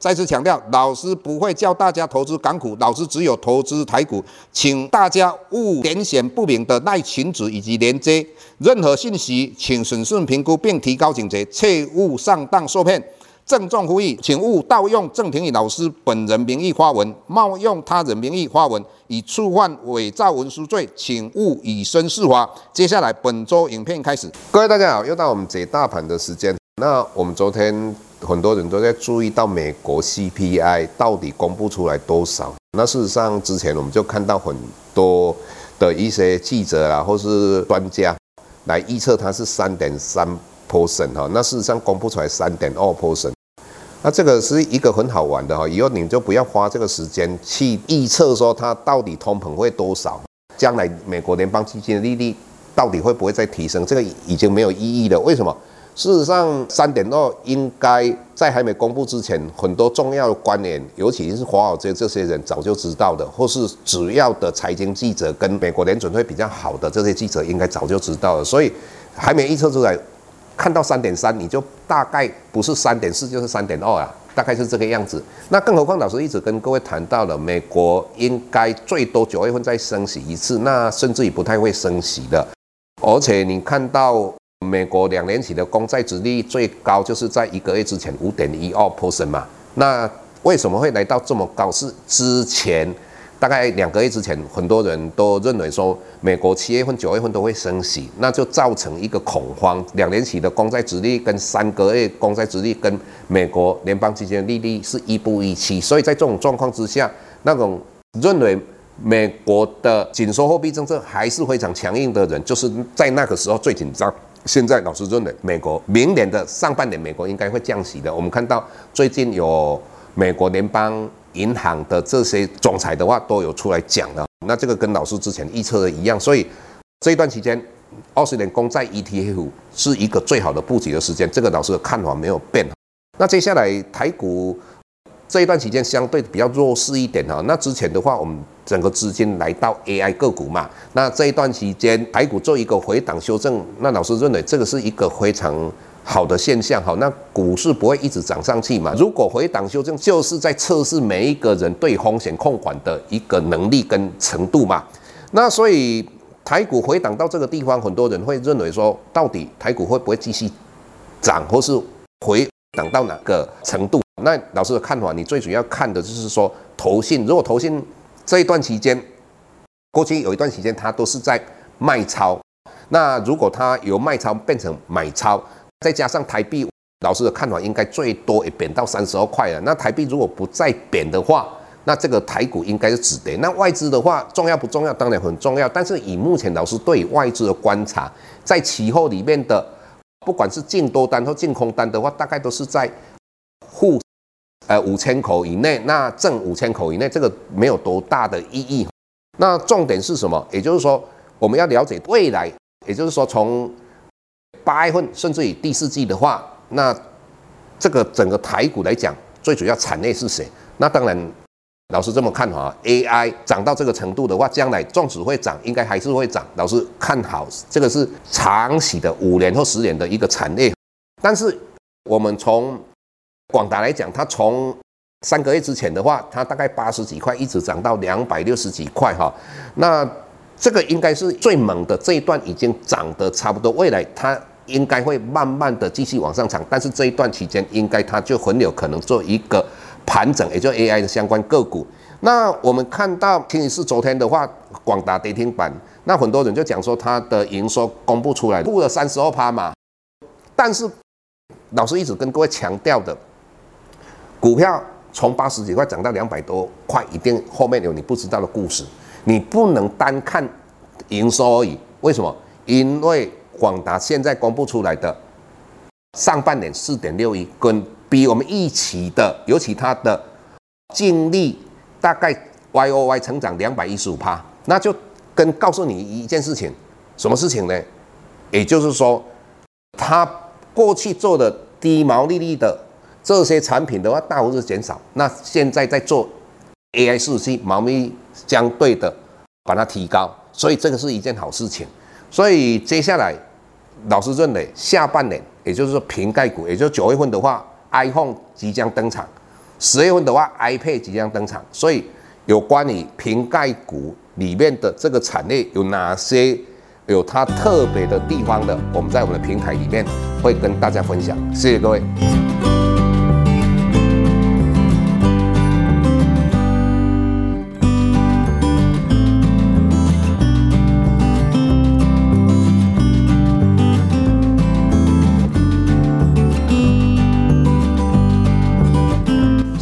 再次强调，老师不会教大家投资港股，老师只有投资台股，请大家勿点选不明的赖群组以及连接。任何信息，请审慎评估并提高警觉，切勿上当受骗。郑重呼吁，请勿盗用郑庭宇老师本人名义发文，冒用他人名义发文，以触犯伪造文书罪，请勿以身试法。接下来本周影片开始，各位大家好，又到我们解大盘的时间。那我们昨天。很多人都在注意到美国 CPI 到底公布出来多少？那事实上，之前我们就看到很多的一些记者啊，或是专家来预测它是三点三 percent 哈。那事实上公布出来三点二 percent，那这个是一个很好玩的哈。以后你就不要花这个时间去预测说它到底通膨会多少，将来美国联邦基金的利率到底会不会再提升，这个已经没有意义了。为什么？事实上，三点二应该在还没公布之前，很多重要的观念，尤其是华尔街这些人早就知道的，或是主要的财经记者跟美国联准会比较好的这些记者，应该早就知道了。所以还没预测出来，看到三点三，你就大概不是三点四就是三点二啊，大概是这个样子。那更何况老师一直跟各位谈到了，美国应该最多九月份再升息一次，那甚至于不太会升息的，而且你看到。美国两年期的公债殖利率最高就是在一个月之前五点一二 percent 嘛，那为什么会来到这么高？是之前大概两个月之前，很多人都认为说美国七月份、九月份都会升息，那就造成一个恐慌。两年期的公债殖利率跟三个月公债殖利率跟美国联邦基金利率是一不一期，所以在这种状况之下，那种认为美国的紧缩货币政策还是非常强硬的人，就是在那个时候最紧张。现在老师认为，美国明年的上半年，美国应该会降息的。我们看到最近有美国联邦银行的这些总裁的话都有出来讲了。那这个跟老师之前预测的一样，所以这一段期间，二十年公债 ETF 是一个最好的布局的时间。这个老师的看法没有变。那接下来台股。这一段期间相对比较弱势一点哈，那之前的话，我们整个资金来到 AI 个股嘛，那这一段期间台股做一个回档修正，那老师认为这个是一个非常好的现象哈，那股市不会一直涨上去嘛，如果回档修正，就是在测试每一个人对风险控管的一个能力跟程度嘛，那所以台股回档到这个地方，很多人会认为说，到底台股会不会继续涨，或是回档到哪个程度？那老师的看法，你最主要看的就是说，投信如果投信这一段期间，过去有一段时间它都是在卖超，那如果它由卖超变成买超，再加上台币，老师的看法应该最多也贬到三十二块了。那台币如果不再贬的话，那这个台股应该是止跌。那外资的话重要不重要？当然很重要。但是以目前老师对外资的观察，在期货里面的，不管是进多单或进空单的话，大概都是在。呃，五千口以内，那挣五千口以内，这个没有多大的意义。那重点是什么？也就是说，我们要了解未来，也就是说，从八月份甚至于第四季的话，那这个整个台股来讲，最主要产业是谁？那当然，老师这么看哈，AI 涨到这个程度的话，将来纵使会涨，应该还是会涨。老师看好这个是长期的五年或十年的一个产业。但是我们从广达来讲，它从三个月之前的话，它大概八十几块，一直涨到两百六十几块哈。那这个应该是最猛的这一段，已经涨得差不多。未来它应该会慢慢的继续往上涨，但是这一段期间，应该它就很有可能做一个盘整，也就 AI 的相关个股。那我们看到，其是昨天的话，广达跌停板，那很多人就讲说它的营收公布出来，负了三十二趴嘛。但是老师一直跟各位强调的。股票从八十几块涨到两百多块，一定后面有你不知道的故事。你不能单看营收而已。为什么？因为广达现在公布出来的上半年四点六亿，跟比我们预期的，尤其它的净利大概 Y O Y 成长两百一十五趴，那就跟告诉你一件事情，什么事情呢？也就是说，他过去做的低毛利率的这些产品的话，大幅度减少。那现在在做 AI 伺服器，毛利率相对的把它提高，所以这个是一件好事情。所以接下来，老师认为下半年，也就是说瓶盖股，也就是九月份的话，iPhone 即将登场；十月份的话，iPad 即将登场。所以有关于瓶盖股里面的这个产业有哪些有它特别的地方的，我们在我们的平台里面会跟大家分享。谢谢各位。